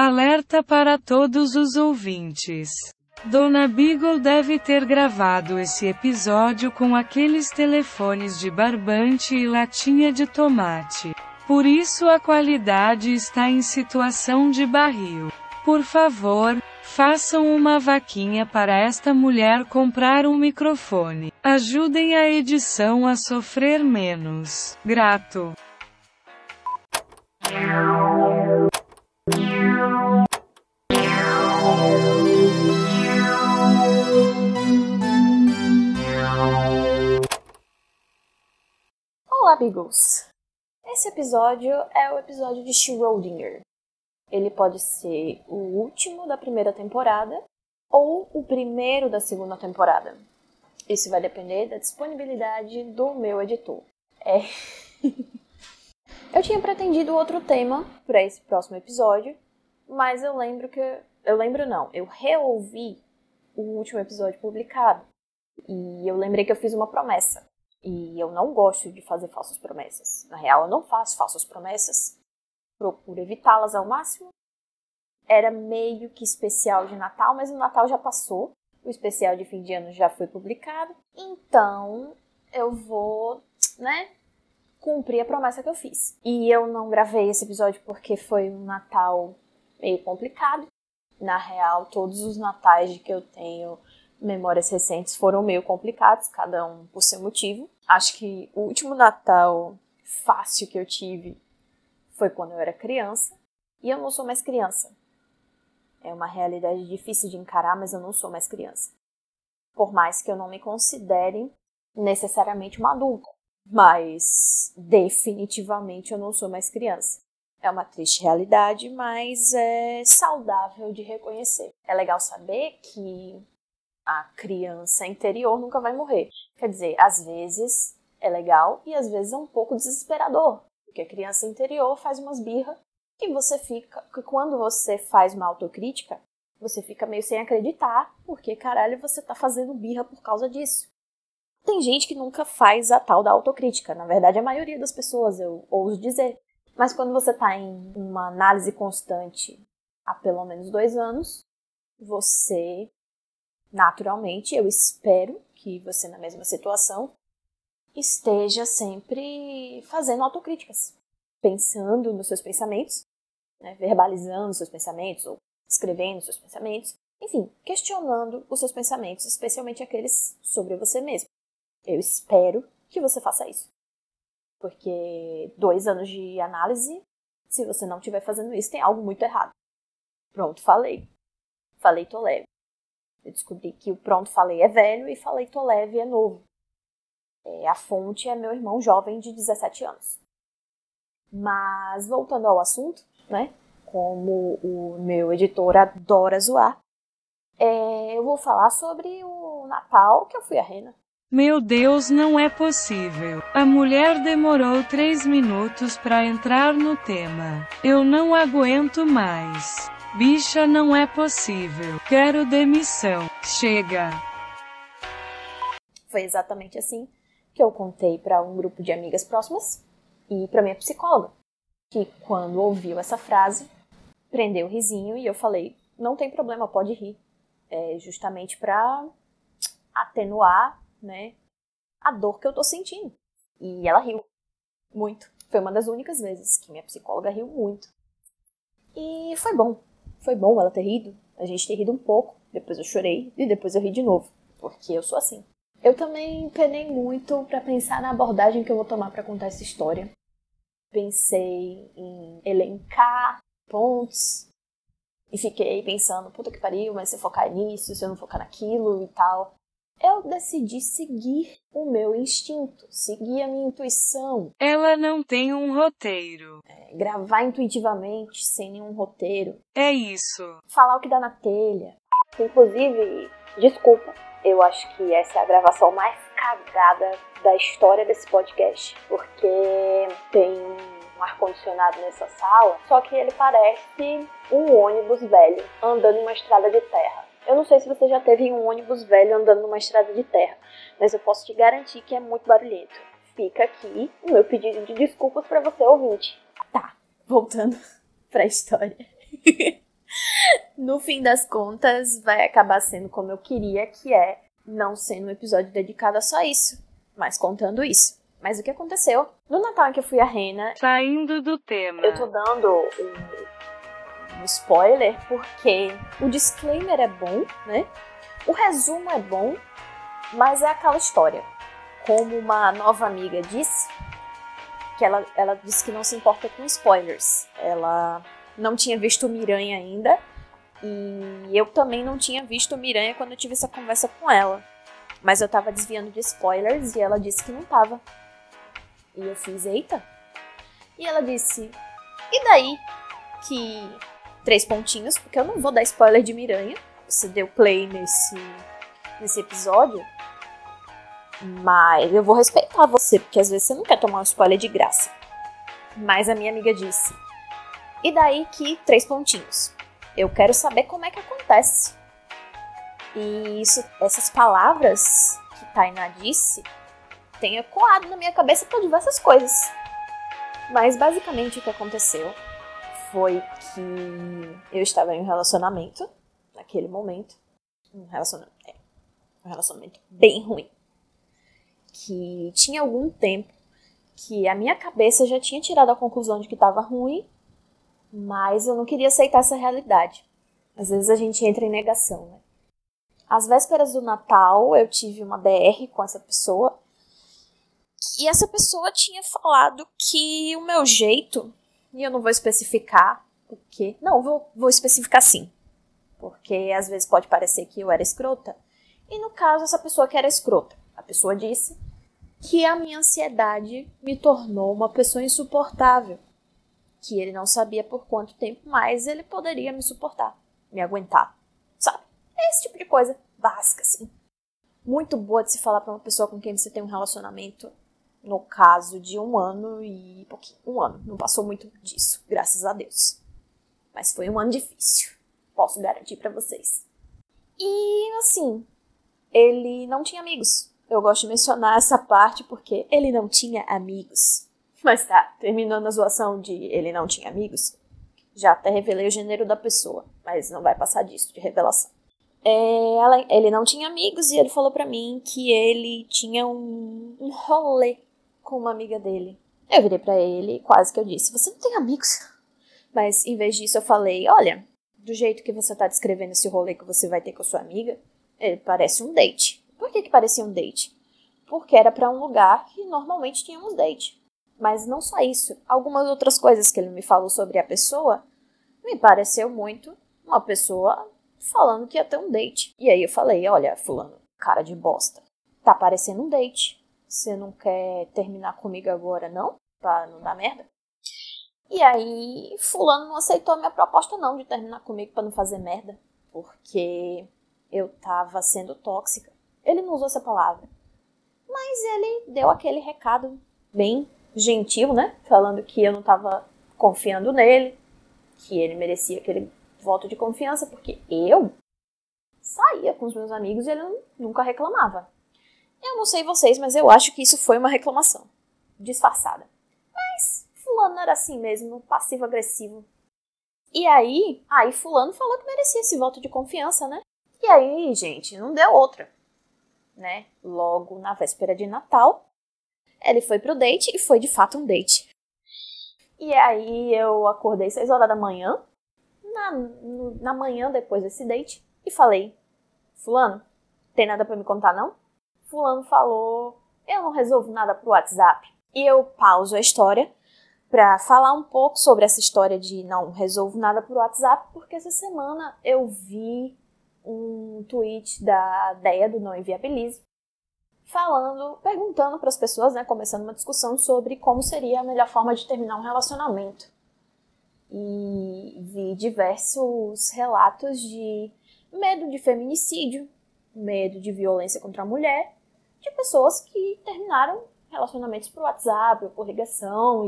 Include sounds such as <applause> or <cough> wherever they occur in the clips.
Alerta para todos os ouvintes. Dona Beagle deve ter gravado esse episódio com aqueles telefones de barbante e latinha de tomate. Por isso a qualidade está em situação de barril. Por favor, façam uma vaquinha para esta mulher comprar um microfone. Ajudem a edição a sofrer menos. Grato. Esse episódio é o episódio de Schrödinger. Ele pode ser o último da primeira temporada ou o primeiro da segunda temporada. Isso vai depender da disponibilidade do meu editor. É. <laughs> eu tinha pretendido outro tema para esse próximo episódio, mas eu lembro que. Eu lembro não, eu reouvi o último episódio publicado. E eu lembrei que eu fiz uma promessa. E eu não gosto de fazer falsas promessas. Na real, eu não faço falsas promessas. Procuro evitá-las ao máximo. Era meio que especial de Natal, mas o Natal já passou. O especial de fim de ano já foi publicado. Então, eu vou, né, cumprir a promessa que eu fiz. E eu não gravei esse episódio porque foi um Natal meio complicado. Na real, todos os natais que eu tenho memórias recentes foram meio complicados, cada um por seu motivo. Acho que o último Natal fácil que eu tive foi quando eu era criança, e eu não sou mais criança. É uma realidade difícil de encarar, mas eu não sou mais criança. Por mais que eu não me considere necessariamente uma adulta, mas definitivamente eu não sou mais criança. É uma triste realidade, mas é saudável de reconhecer. É legal saber que a criança interior nunca vai morrer. Quer dizer, às vezes é legal e às vezes é um pouco desesperador, porque a criança interior faz umas birra e você fica, que quando você faz uma autocrítica, você fica meio sem acreditar, porque caralho, você tá fazendo birra por causa disso. Tem gente que nunca faz a tal da autocrítica, na verdade a maioria das pessoas, eu ouso dizer. Mas quando você tá em uma análise constante há pelo menos dois anos, você Naturalmente, eu espero que você, na mesma situação, esteja sempre fazendo autocríticas, pensando nos seus pensamentos, né, verbalizando seus pensamentos ou escrevendo seus pensamentos, enfim, questionando os seus pensamentos, especialmente aqueles sobre você mesmo. Eu espero que você faça isso. Porque dois anos de análise, se você não estiver fazendo isso, tem algo muito errado. Pronto, falei. Falei, tô leve. Eu descobri que o Pronto Falei é velho e Falei Tô Leve é novo. É, a fonte é meu irmão jovem de 17 anos. Mas voltando ao assunto, né? Como o meu editor adora zoar, é, eu vou falar sobre o Natal que eu fui à Rena. Meu Deus, não é possível. A mulher demorou três minutos para entrar no tema. Eu não aguento mais. Bicha, não é possível. Quero demissão. Chega. Foi exatamente assim que eu contei para um grupo de amigas próximas e para minha psicóloga, que quando ouviu essa frase, prendeu o risinho e eu falei: "Não tem problema, pode rir". É justamente para atenuar, né, a dor que eu tô sentindo. E ela riu muito. Foi uma das únicas vezes que minha psicóloga riu muito. E foi bom. Foi bom ela ter rido, a gente ter rido um pouco, depois eu chorei e depois eu ri de novo, porque eu sou assim. Eu também penei muito para pensar na abordagem que eu vou tomar para contar essa história. Pensei em elencar pontos e fiquei pensando, puta que pariu, mas se eu focar nisso, se eu não focar naquilo e tal eu decidi seguir o meu instinto, seguir a minha intuição. Ela não tem um roteiro. É, gravar intuitivamente, sem nenhum roteiro. É isso. Falar o que dá na telha. Inclusive, desculpa, eu acho que essa é a gravação mais cagada da história desse podcast, porque tem um ar-condicionado nessa sala, só que ele parece um ônibus velho andando em uma estrada de terra. Eu não sei se você já teve um ônibus velho andando numa estrada de terra, mas eu posso te garantir que é muito barulhento. Fica aqui o meu pedido de desculpas para você ouvinte. Tá, voltando <laughs> pra história. <laughs> no fim das contas, vai acabar sendo como eu queria, que é não sendo um episódio dedicado a só isso, mas contando isso. Mas o que aconteceu? No Natal em que eu fui a Rena. Saindo do tema. Eu tô dando um, um spoiler porque o disclaimer é bom, né? O resumo é bom, mas é aquela história. Como uma nova amiga disse, que ela, ela disse que não se importa com spoilers. Ela não tinha visto Miranha ainda. E eu também não tinha visto Miranha quando eu tive essa conversa com ela. Mas eu tava desviando de spoilers e ela disse que não tava. E eu fiz, eita. E ela disse, e daí que. Três pontinhos, porque eu não vou dar spoiler de Miranha. Você deu play nesse, nesse episódio. Mas eu vou respeitar você, porque às vezes você não quer tomar um spoiler de graça. Mas a minha amiga disse, e daí que. Três pontinhos. Eu quero saber como é que acontece. E isso, essas palavras que Tainá disse tem ecoado na minha cabeça para diversas coisas. Mas basicamente o que aconteceu foi que eu estava em um relacionamento naquele momento. Um relacionamento, é, um relacionamento bem ruim. Que tinha algum tempo que a minha cabeça já tinha tirado a conclusão de que estava ruim, mas eu não queria aceitar essa realidade. Às vezes a gente entra em negação, né? Às vésperas do Natal, eu tive uma DR com essa pessoa e essa pessoa tinha falado que o meu jeito, e eu não vou especificar porque. Não, vou, vou especificar sim. Porque às vezes pode parecer que eu era escrota. E no caso, essa pessoa que era escrota. A pessoa disse que a minha ansiedade me tornou uma pessoa insuportável. Que ele não sabia por quanto tempo mais ele poderia me suportar, me aguentar. Sabe? Esse tipo de coisa básica, assim. Muito boa de se falar para uma pessoa com quem você tem um relacionamento no caso de um ano e pouquinho. Um ano. Não passou muito disso, graças a Deus. Mas foi um ano difícil. Posso garantir para vocês. E assim, ele não tinha amigos. Eu gosto de mencionar essa parte porque ele não tinha amigos. Mas tá, terminando a zoação de ele não tinha amigos, já até revelei o gênero da pessoa, mas não vai passar disso de revelação. É, ele não tinha amigos e ele falou para mim que ele tinha um, um rolê com uma amiga dele. Eu virei para ele e quase que eu disse: Você não tem amigos? Mas em vez disso eu falei: Olha, do jeito que você tá descrevendo esse rolê que você vai ter com a sua amiga, ele parece um date. Por que, que parecia um date? Porque era para um lugar que normalmente tínhamos date. Mas não só isso, algumas outras coisas que ele me falou sobre a pessoa me pareceu muito uma pessoa falando que ia ter um date. E aí eu falei: Olha, Fulano, cara de bosta, tá parecendo um date. Você não quer terminar comigo agora, não? Pra não dar merda? E aí, fulano não aceitou a minha proposta não de terminar comigo para não fazer merda, porque eu tava sendo tóxica. Ele não usou essa palavra. Mas ele deu aquele recado bem gentil, né? Falando que eu não tava confiando nele, que ele merecia aquele voto de confiança, porque eu saía com os meus amigos e ele nunca reclamava. Eu não sei vocês, mas eu acho que isso foi uma reclamação. Disfarçada. Mas fulano era assim mesmo, passivo-agressivo. E aí, aí fulano falou que merecia esse voto de confiança, né? E aí, gente, não deu outra. Né? Logo na véspera de Natal, ele foi pro date e foi de fato um date. E aí eu acordei 6 horas da manhã, na, na manhã depois desse date, e falei: Fulano, tem nada para me contar não? Fulano falou, eu não resolvo nada pro WhatsApp. E eu pauso a história para falar um pouco sobre essa história de não resolvo nada pro WhatsApp, porque essa semana eu vi um tweet da Deia do Não Inviabilize falando, perguntando para as pessoas, né, começando uma discussão sobre como seria a melhor forma de terminar um relacionamento. E vi diversos relatos de medo de feminicídio, medo de violência contra a mulher de pessoas que terminaram relacionamentos por WhatsApp ou por ligação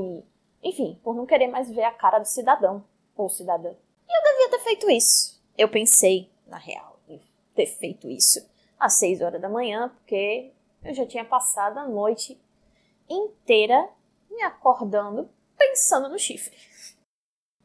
e, enfim, por não querer mais ver a cara do cidadão ou cidadã. E eu devia ter feito isso. Eu pensei, na real, em ter feito isso às 6 horas da manhã, porque eu já tinha passado a noite inteira me acordando pensando no chifre.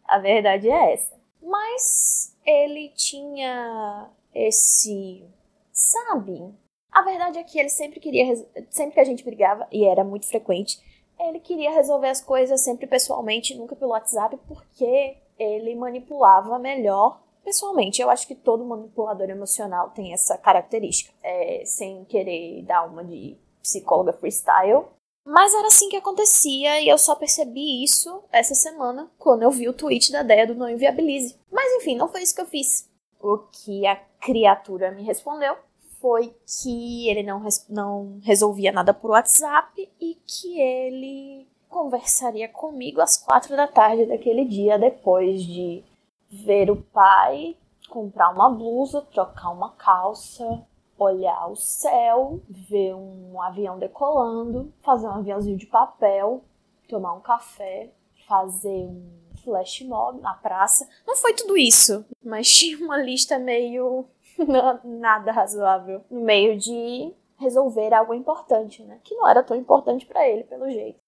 A verdade é essa. Mas ele tinha esse. Sabe? A verdade é que ele sempre queria. Sempre que a gente brigava, e era muito frequente, ele queria resolver as coisas sempre pessoalmente, nunca pelo WhatsApp, porque ele manipulava melhor pessoalmente. Eu acho que todo manipulador emocional tem essa característica, é, sem querer dar uma de psicóloga freestyle. Mas era assim que acontecia e eu só percebi isso essa semana quando eu vi o tweet da Deia do Não Inviabilize. Mas enfim, não foi isso que eu fiz. O que a criatura me respondeu foi que ele não, não resolvia nada por WhatsApp e que ele conversaria comigo às quatro da tarde daquele dia, depois de ver o pai comprar uma blusa, trocar uma calça, olhar o céu, ver um avião decolando, fazer um aviãozinho de papel, tomar um café, fazer um flash mob na praça. Não foi tudo isso, mas tinha uma lista meio <laughs> nada razoável no meio de resolver algo importante, né? Que não era tão importante para ele, pelo jeito.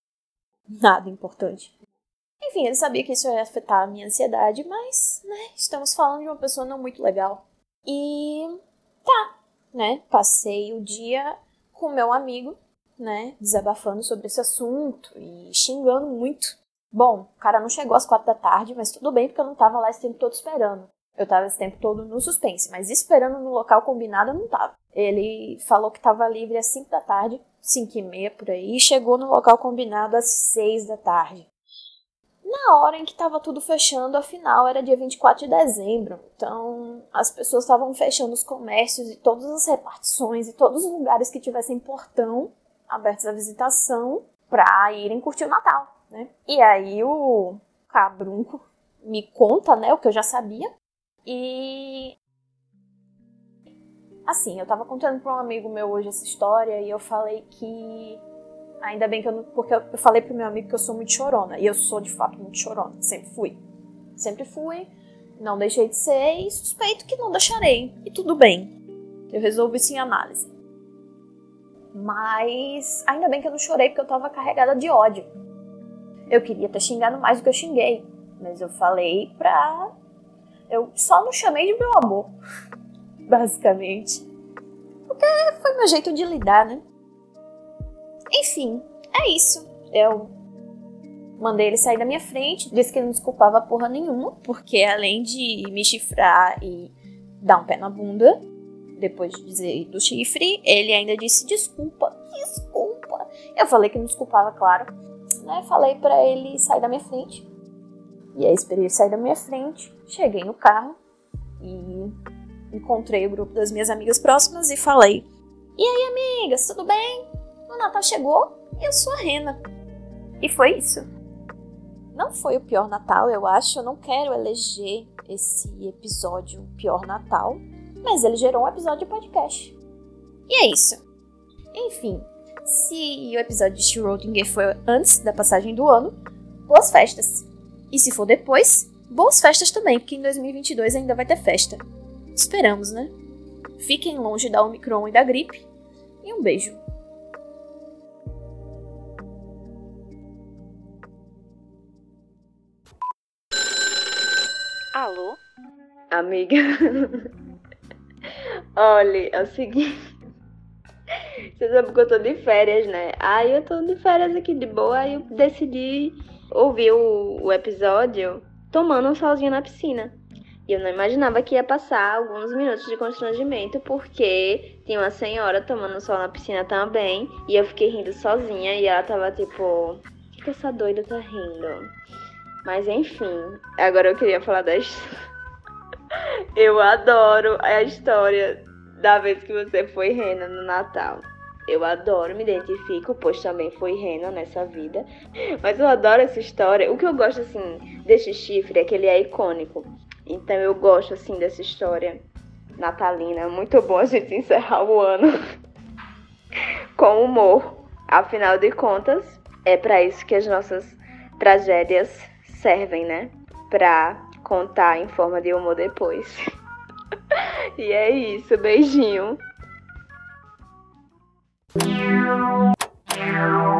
Nada importante. Enfim, ele sabia que isso ia afetar a minha ansiedade, mas, né, estamos falando de uma pessoa não muito legal. E tá, né? Passei o dia com meu amigo, né, desabafando sobre esse assunto e xingando muito. Bom, o cara não chegou às quatro da tarde, mas tudo bem porque eu não tava lá esse tempo todo esperando. Eu tava esse tempo todo no suspense, mas esperando no local combinado eu não tava. Ele falou que tava livre às 5 da tarde, 5 e meia por aí, e chegou no local combinado às 6 da tarde. Na hora em que tava tudo fechando, afinal era dia 24 de dezembro, então as pessoas estavam fechando os comércios e todas as repartições e todos os lugares que tivessem portão abertos à visitação pra irem curtir o Natal, né? E aí o cabrunco me conta, né, o que eu já sabia, e. Assim, eu tava contando pra um amigo meu hoje essa história e eu falei que. Ainda bem que eu não. Porque eu falei pro meu amigo que eu sou muito chorona. E eu sou de fato muito chorona. Sempre fui. Sempre fui. Não deixei de ser e suspeito que não deixarei. E tudo bem. Eu resolvo isso em análise. Mas ainda bem que eu não chorei porque eu tava carregada de ódio. Eu queria ter xingado mais do que eu xinguei. Mas eu falei pra eu só não chamei de meu amor, <laughs> basicamente. Porque foi meu jeito de lidar, né? Enfim, é isso. Eu mandei ele sair da minha frente, disse que ele não desculpava porra nenhuma, porque além de me chifrar e dar um pé na bunda, depois de dizer do chifre, ele ainda disse desculpa, desculpa. Eu falei que não desculpava, claro. Né? Falei para ele sair da minha frente. E aí esperei ele sair da minha frente, cheguei no carro e encontrei o grupo das minhas amigas próximas e falei: E aí, amigas, tudo bem? O Natal chegou e eu sou a Rena. E foi isso. Não foi o pior Natal, eu acho. Eu não quero eleger esse episódio pior Natal, mas ele gerou um episódio de podcast. E é isso. Enfim, se o episódio de Schrödinger foi antes da passagem do ano, boas festas! E se for depois, boas festas também, porque em 2022 ainda vai ter festa. Esperamos, né? Fiquem longe da Omicron e da gripe. E um beijo. Alô? Amiga. <laughs> Olha, é o seguinte. Você sabe que eu tô de férias, né? Aí eu tô de férias aqui de boa, aí eu decidi ouvi o, episódio tomando um solzinho na piscina. E eu não imaginava que ia passar alguns minutos de constrangimento, porque tinha uma senhora tomando sol na piscina também, e eu fiquei rindo sozinha, e ela tava tipo, o que, que essa doida tá rindo? Mas enfim, agora eu queria falar da história. <laughs> eu adoro a história da vez que você foi rena no Natal. Eu adoro, me identifico, pois também fui rena nessa vida. Mas eu adoro essa história. O que eu gosto, assim, desse chifre é que ele é icônico. Então eu gosto, assim, dessa história natalina. Muito bom a gente encerrar o ano <laughs> com humor. Afinal de contas, é para isso que as nossas tragédias servem, né? Pra contar em forma de humor depois. <laughs> e é isso, beijinho. Thank you.